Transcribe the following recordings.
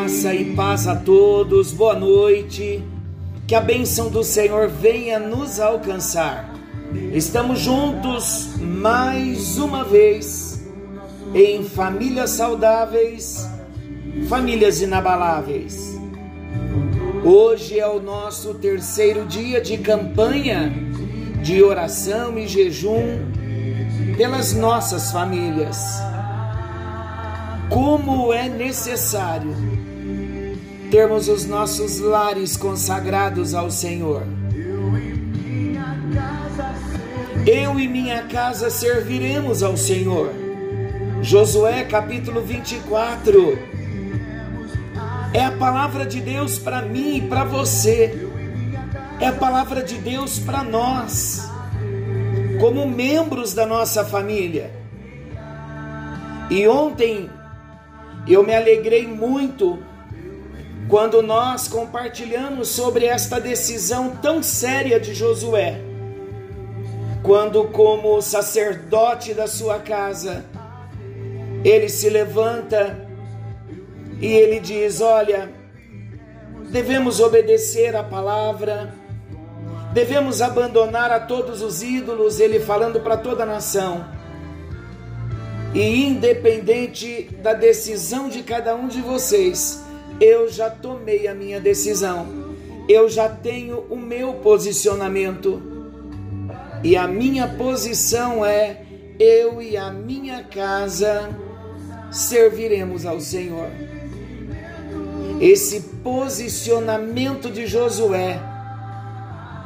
Graça e paz a todos, boa noite. Que a bênção do Senhor venha nos alcançar. Estamos juntos mais uma vez em famílias saudáveis, famílias inabaláveis. Hoje é o nosso terceiro dia de campanha de oração e jejum pelas nossas famílias. Como é necessário termos os nossos lares consagrados ao Senhor. Eu e minha casa serviremos ao Senhor. Josué capítulo 24. É a palavra de Deus para mim e para você. É a palavra de Deus para nós, como membros da nossa família. E ontem eu me alegrei muito quando nós compartilhamos sobre esta decisão tão séria de Josué, quando, como sacerdote da sua casa, ele se levanta e ele diz: Olha, devemos obedecer a palavra, devemos abandonar a todos os ídolos, ele falando para toda a nação. E independente da decisão de cada um de vocês, eu já tomei a minha decisão, eu já tenho o meu posicionamento. E a minha posição é: eu e a minha casa serviremos ao Senhor. Esse posicionamento de Josué,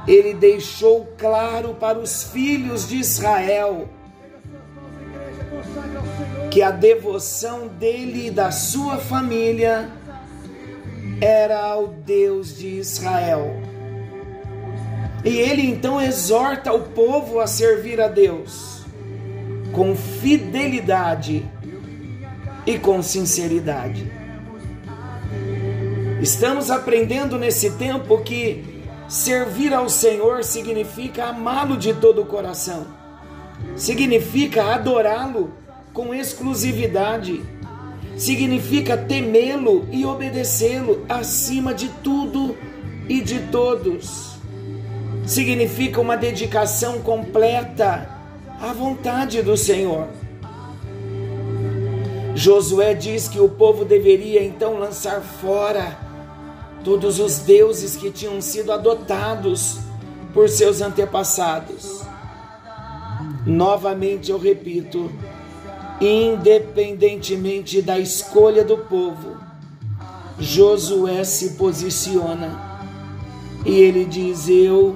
ele deixou claro para os filhos de Israel que a devoção dele e da sua família era ao Deus de Israel. E ele então exorta o povo a servir a Deus com fidelidade e com sinceridade. Estamos aprendendo nesse tempo que servir ao Senhor significa amá-lo de todo o coração, significa adorá-lo com exclusividade significa temê-lo e obedecê-lo acima de tudo e de todos. Significa uma dedicação completa à vontade do Senhor. Josué diz que o povo deveria então lançar fora todos os deuses que tinham sido adotados por seus antepassados. Novamente eu repito, Independentemente da escolha do povo, Josué se posiciona e ele diz: Eu,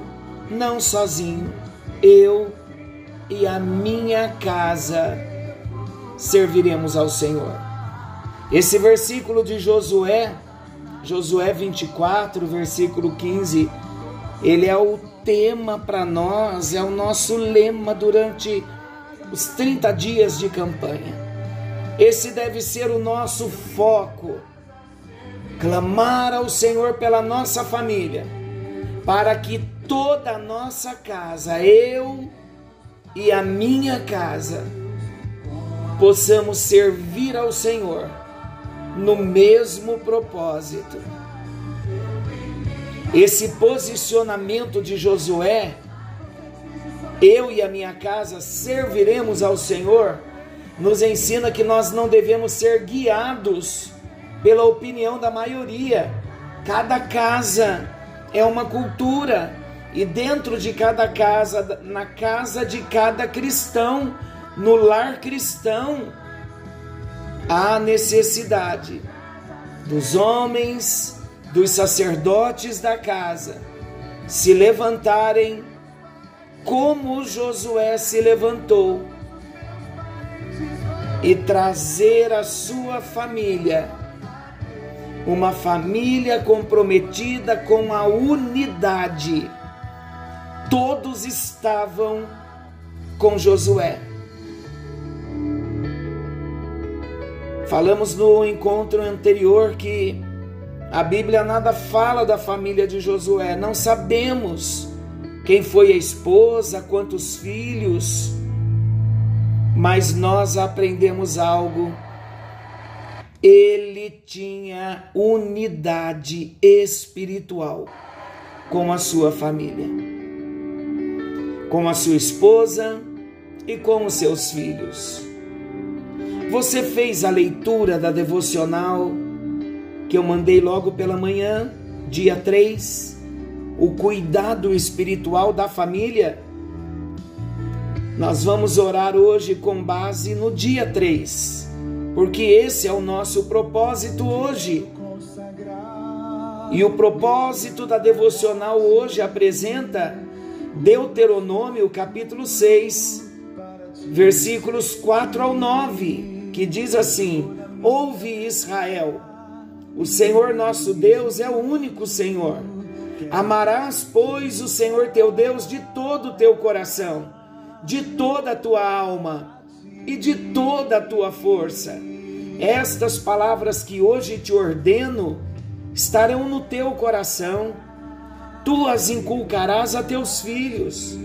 não sozinho, eu e a minha casa serviremos ao Senhor. Esse versículo de Josué, Josué 24, versículo 15, ele é o tema para nós, é o nosso lema durante os 30 dias de campanha. Esse deve ser o nosso foco. Clamar ao Senhor pela nossa família, para que toda a nossa casa, eu e a minha casa, possamos servir ao Senhor no mesmo propósito. Esse posicionamento de Josué eu e a minha casa serviremos ao Senhor, nos ensina que nós não devemos ser guiados pela opinião da maioria. Cada casa é uma cultura e dentro de cada casa, na casa de cada cristão, no lar cristão, há necessidade dos homens, dos sacerdotes da casa se levantarem como Josué se levantou e trazer a sua família, uma família comprometida com a unidade. Todos estavam com Josué. Falamos no encontro anterior que A Bíblia nada fala da família de Josué, não sabemos quem foi a esposa, quantos filhos, mas nós aprendemos algo. Ele tinha unidade espiritual com a sua família, com a sua esposa e com os seus filhos. Você fez a leitura da devocional que eu mandei logo pela manhã, dia 3, o cuidado espiritual da família. Nós vamos orar hoje com base no dia 3, porque esse é o nosso propósito hoje. E o propósito da devocional hoje apresenta Deuteronômio capítulo 6, versículos 4 ao 9, que diz assim: Ouve Israel, o Senhor nosso Deus é o único Senhor. Amarás, pois, o Senhor teu Deus de todo o teu coração, de toda a tua alma e de toda a tua força. Estas palavras que hoje te ordeno estarão no teu coração. Tu as inculcarás a teus filhos,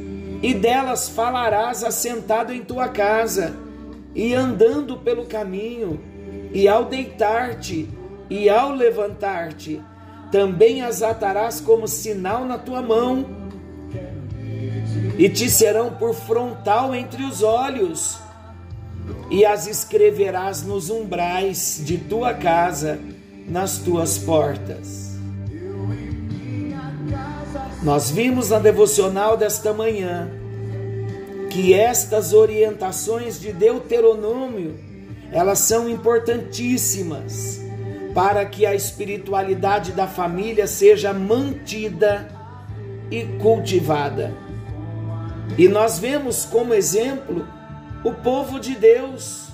e delas falarás assentado em tua casa, e andando pelo caminho, e ao deitar-te, e ao levantar-te, também as atarás como sinal na tua mão, e te serão por frontal entre os olhos, e as escreverás nos umbrais de tua casa, nas tuas portas. Nós vimos na devocional desta manhã que estas orientações de Deuteronômio, elas são importantíssimas para que a espiritualidade da família seja mantida e cultivada. E nós vemos como exemplo o povo de Deus,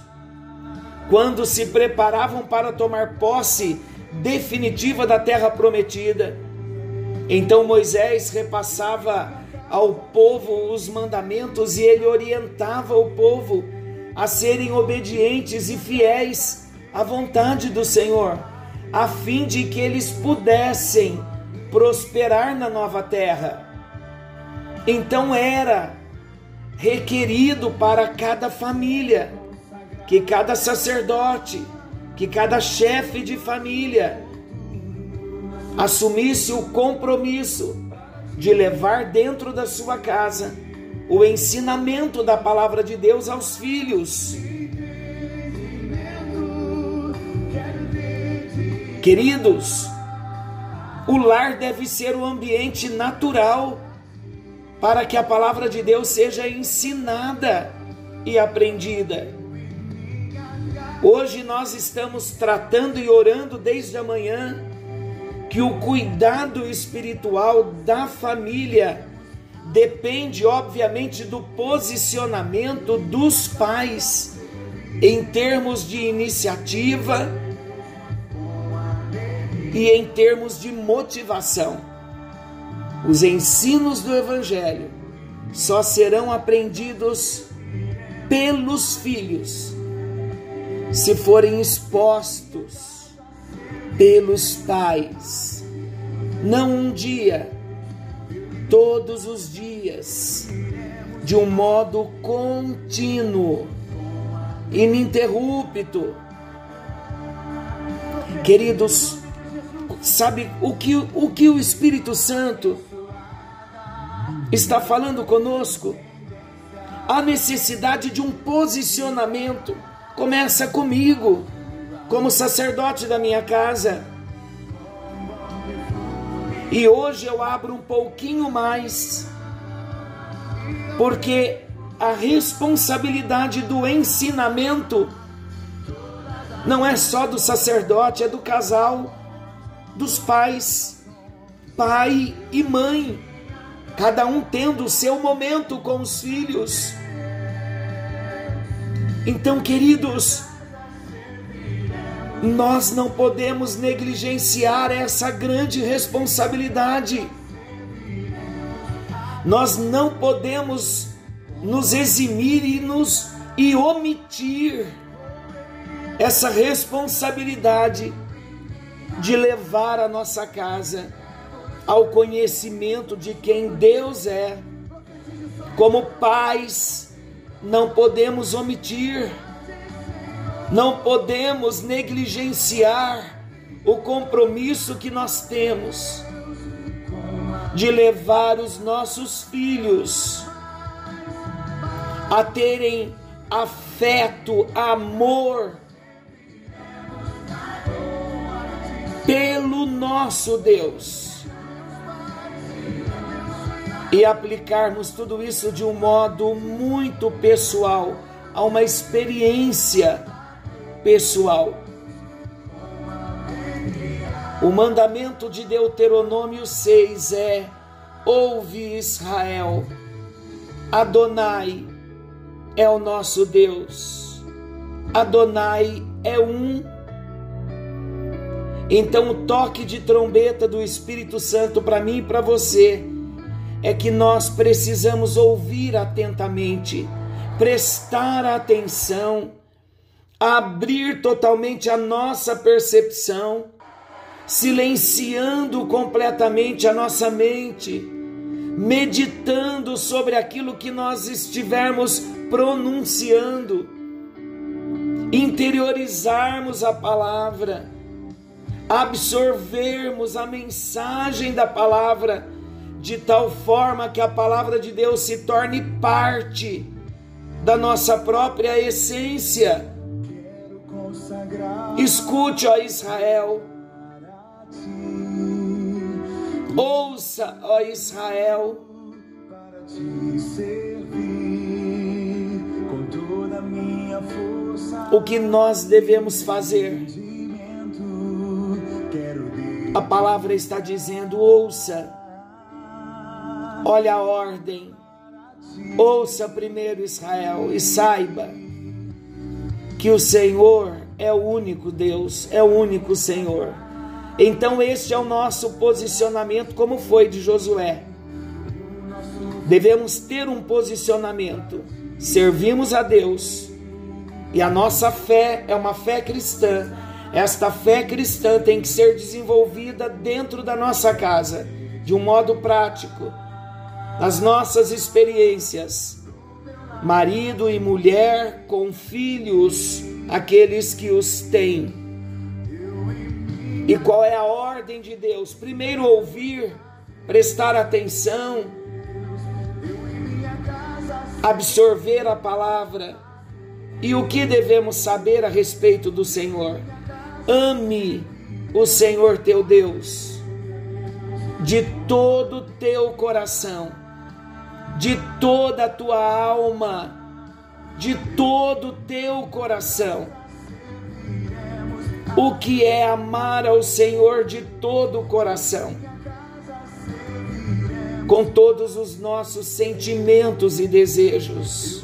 quando se preparavam para tomar posse definitiva da terra prometida. Então Moisés repassava ao povo os mandamentos e ele orientava o povo a serem obedientes e fiéis à vontade do Senhor a fim de que eles pudessem prosperar na nova terra. Então era requerido para cada família, que cada sacerdote, que cada chefe de família assumisse o compromisso de levar dentro da sua casa o ensinamento da palavra de Deus aos filhos Queridos, o lar deve ser o ambiente natural para que a palavra de Deus seja ensinada e aprendida. Hoje nós estamos tratando e orando desde a manhã que o cuidado espiritual da família depende, obviamente, do posicionamento dos pais em termos de iniciativa e em termos de motivação. Os ensinos do Evangelho só serão aprendidos pelos filhos se forem expostos pelos pais, não um dia, todos os dias, de um modo contínuo, ininterrupto. Queridos, Sabe o que o, que o Espírito Santo está falando conosco? A necessidade de um posicionamento começa comigo, como sacerdote da minha casa. E hoje eu abro um pouquinho mais, porque a responsabilidade do ensinamento não é só do sacerdote, é do casal dos pais, pai e mãe, cada um tendo o seu momento com os filhos. Então, queridos, nós não podemos negligenciar essa grande responsabilidade. Nós não podemos nos eximir e nos e omitir essa responsabilidade de levar a nossa casa ao conhecimento de quem Deus é. Como pais, não podemos omitir, não podemos negligenciar o compromisso que nós temos de levar os nossos filhos a terem afeto, amor pelo nosso Deus e aplicarmos tudo isso de um modo muito pessoal, a uma experiência pessoal. O mandamento de Deuteronômio 6 é: Ouve Israel, Adonai é o nosso Deus, Adonai é um. Então, o toque de trombeta do Espírito Santo para mim e para você é que nós precisamos ouvir atentamente, prestar atenção, abrir totalmente a nossa percepção silenciando completamente a nossa mente, meditando sobre aquilo que nós estivermos pronunciando, interiorizarmos a palavra, absorvermos a mensagem da palavra, de tal forma que a palavra de Deus se torne parte da nossa própria essência. Escute, ó Israel, Ouça, ó Israel, para te servir com toda a minha força. O que nós devemos fazer? A palavra está dizendo: ouça, olha a ordem, ouça primeiro Israel e saiba que o Senhor é o único Deus, é o único Senhor. Então, este é o nosso posicionamento, como foi de Josué. Devemos ter um posicionamento. Servimos a Deus e a nossa fé é uma fé cristã. Esta fé cristã tem que ser desenvolvida dentro da nossa casa, de um modo prático, nas nossas experiências. Marido e mulher com filhos, aqueles que os têm e qual é a ordem de Deus? Primeiro ouvir, prestar atenção, absorver a palavra. E o que devemos saber a respeito do Senhor? Ame o Senhor teu Deus de todo o teu coração, de toda a tua alma, de todo o teu coração o que é amar ao Senhor de todo o coração, com todos os nossos sentimentos e desejos.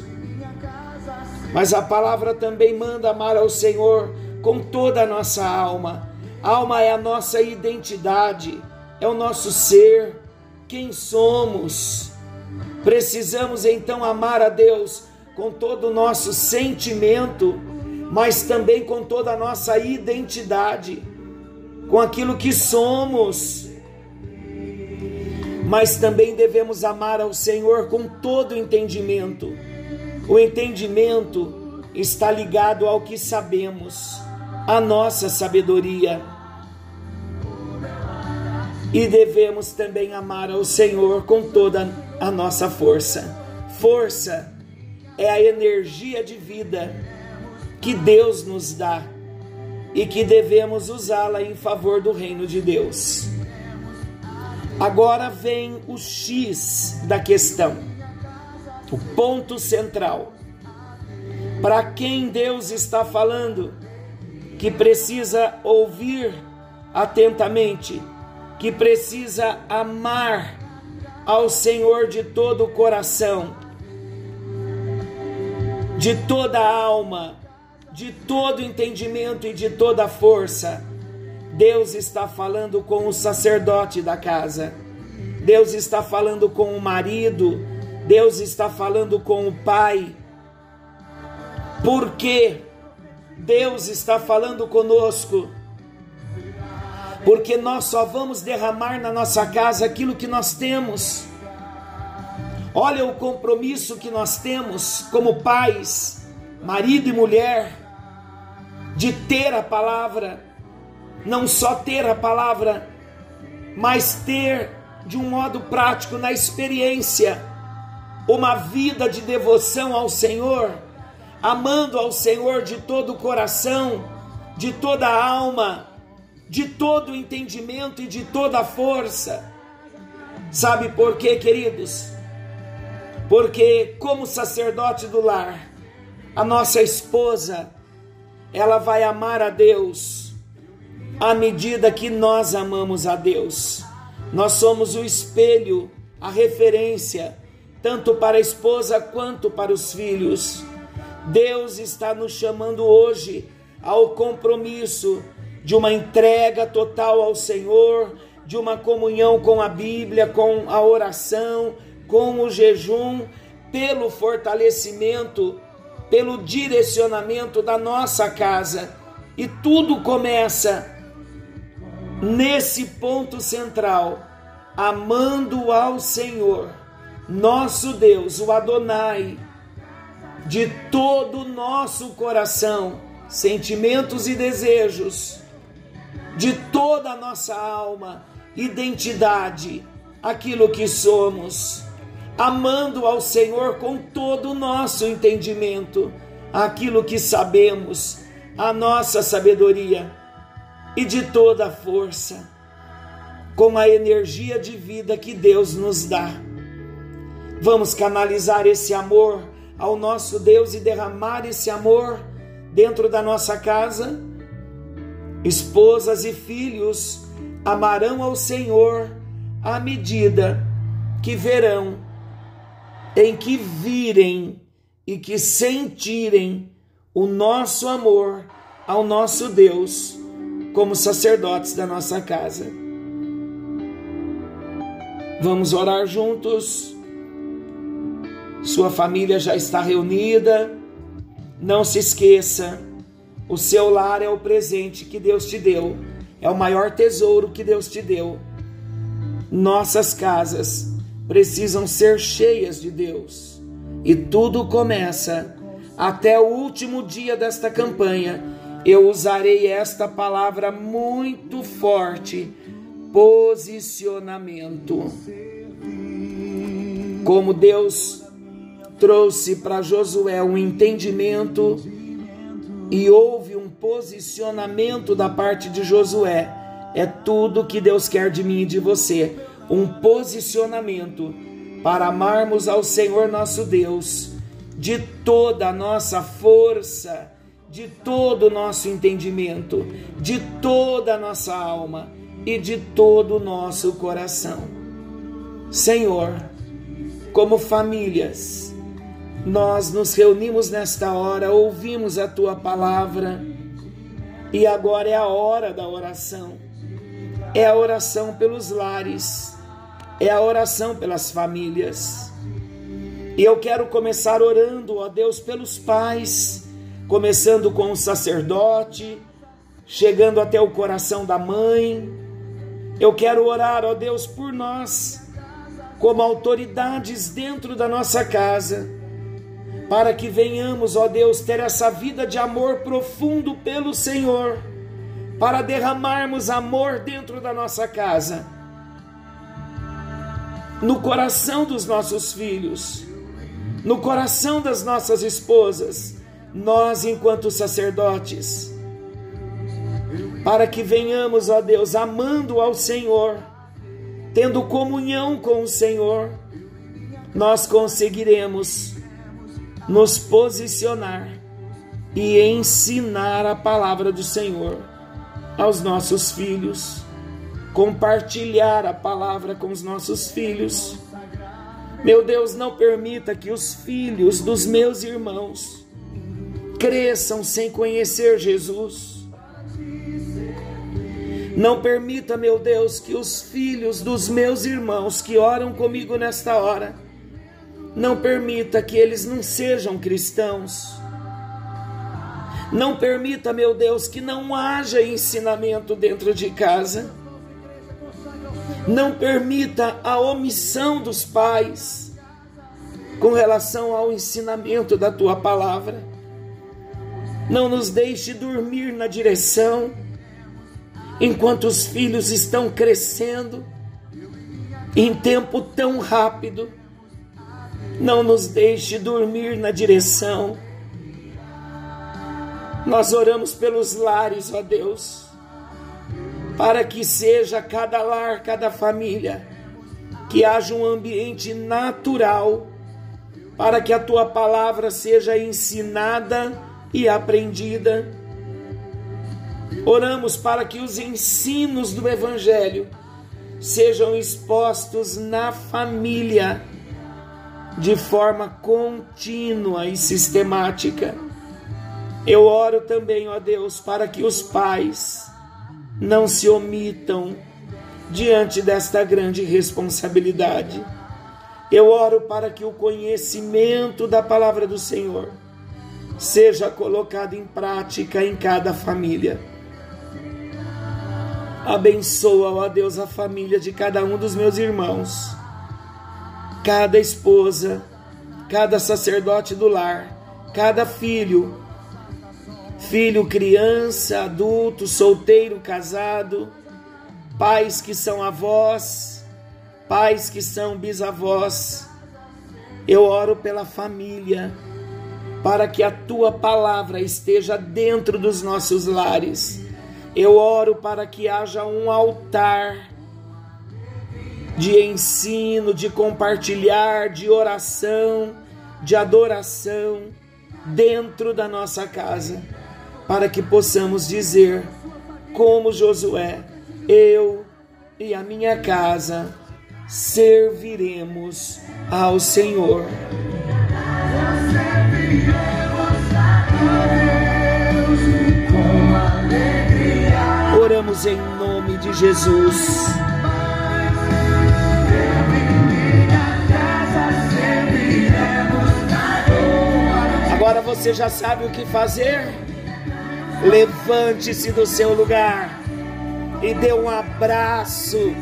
Mas a palavra também manda amar ao Senhor com toda a nossa alma. alma é a nossa identidade, é o nosso ser, quem somos. Precisamos então amar a Deus com todo o nosso sentimento mas também com toda a nossa identidade, com aquilo que somos. Mas também devemos amar ao Senhor com todo o entendimento. O entendimento está ligado ao que sabemos, a nossa sabedoria. E devemos também amar ao Senhor com toda a nossa força. Força é a energia de vida que Deus nos dá e que devemos usá-la em favor do reino de Deus. Agora vem o X da questão, o ponto central. Para quem Deus está falando, que precisa ouvir atentamente, que precisa amar ao Senhor de todo o coração, de toda a alma, de todo entendimento e de toda força. Deus está falando com o sacerdote da casa. Deus está falando com o marido. Deus está falando com o pai. Por que Deus está falando conosco? porque nós só vamos derramar na nossa casa aquilo que nós temos. Olha o compromisso que nós temos como pais, marido e mulher, de ter a palavra, não só ter a palavra, mas ter de um modo prático, na experiência, uma vida de devoção ao Senhor, amando ao Senhor de todo o coração, de toda a alma, de todo o entendimento e de toda a força. Sabe por quê, queridos? Porque, como sacerdote do lar, a nossa esposa, ela vai amar a Deus à medida que nós amamos a Deus. Nós somos o espelho, a referência, tanto para a esposa quanto para os filhos. Deus está nos chamando hoje ao compromisso de uma entrega total ao Senhor, de uma comunhão com a Bíblia, com a oração, com o jejum, pelo fortalecimento, pelo direcionamento da nossa casa. E tudo começa nesse ponto central, amando ao Senhor, nosso Deus, o Adonai, de todo o nosso coração, sentimentos e desejos, de toda a nossa alma, identidade, aquilo que somos, amando ao Senhor com todo o nosso entendimento, aquilo que sabemos, a nossa sabedoria e de toda a força, com a energia de vida que Deus nos dá. Vamos canalizar esse amor ao nosso Deus e derramar esse amor dentro da nossa casa. Esposas e filhos amarão ao Senhor à medida que verão, em que virem e que sentirem o nosso amor ao nosso Deus como sacerdotes da nossa casa. Vamos orar juntos. Sua família já está reunida. Não se esqueça, o seu lar é o presente que Deus te deu, é o maior tesouro que Deus te deu. Nossas casas precisam ser cheias de Deus. E tudo começa até o último dia desta campanha eu usarei esta palavra muito forte: posicionamento. Como Deus trouxe para Josué um entendimento e houve um posicionamento da parte de Josué. É tudo que Deus quer de mim e de você. Um posicionamento para amarmos ao Senhor nosso Deus de toda a nossa força de todo o nosso entendimento, de toda a nossa alma e de todo o nosso coração. Senhor, como famílias, nós nos reunimos nesta hora, ouvimos a tua palavra e agora é a hora da oração. É a oração pelos lares, é a oração pelas famílias. E eu quero começar orando, ó Deus, pelos pais começando com o sacerdote, chegando até o coração da mãe. Eu quero orar, ó Deus, por nós, como autoridades dentro da nossa casa, para que venhamos, ó Deus, ter essa vida de amor profundo pelo Senhor, para derramarmos amor dentro da nossa casa, no coração dos nossos filhos, no coração das nossas esposas nós, enquanto sacerdotes, para que venhamos, ó Deus, amando ao Senhor, tendo comunhão com o Senhor, nós conseguiremos nos posicionar e ensinar a palavra do Senhor aos nossos filhos, compartilhar a palavra com os nossos filhos. Meu Deus, não permita que os filhos dos meus irmãos cresçam sem conhecer Jesus. Não permita, meu Deus, que os filhos dos meus irmãos que oram comigo nesta hora, não permita que eles não sejam cristãos. Não permita, meu Deus, que não haja ensinamento dentro de casa. Não permita a omissão dos pais com relação ao ensinamento da tua palavra. Não nos deixe dormir na direção enquanto os filhos estão crescendo em tempo tão rápido. Não nos deixe dormir na direção. Nós oramos pelos lares, ó Deus, para que seja cada lar, cada família, que haja um ambiente natural, para que a tua palavra seja ensinada e aprendida. Oramos para que os ensinos do Evangelho sejam expostos na família de forma contínua e sistemática. Eu oro também, ó Deus, para que os pais não se omitam diante desta grande responsabilidade. Eu oro para que o conhecimento da palavra do Senhor seja colocado em prática em cada família. Abençoa, ó Deus, a família de cada um dos meus irmãos, cada esposa, cada sacerdote do lar, cada filho, filho, criança, adulto, solteiro, casado, pais que são avós, pais que são bisavós. Eu oro pela família, para que a tua palavra esteja dentro dos nossos lares eu oro para que haja um altar de ensino, de compartilhar, de oração, de adoração dentro da nossa casa, para que possamos dizer, como Josué, eu e a minha casa serviremos ao Senhor. Oramos em nome de Jesus. Você já sabe o que fazer? Levante-se do seu lugar e dê um abraço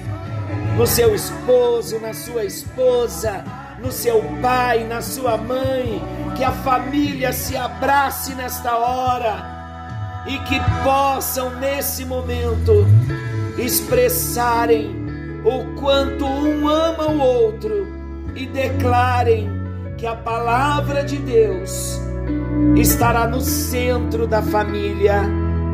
no seu esposo, na sua esposa, no seu pai, na sua mãe. Que a família se abrace nesta hora e que possam nesse momento expressarem o quanto um ama o outro e declarem que a palavra de Deus estará no centro da família,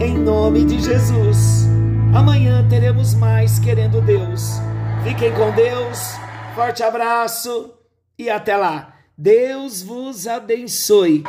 em nome de Jesus. Amanhã teremos mais querendo Deus. Fiquem com Deus, forte abraço e até lá. Deus vos abençoe.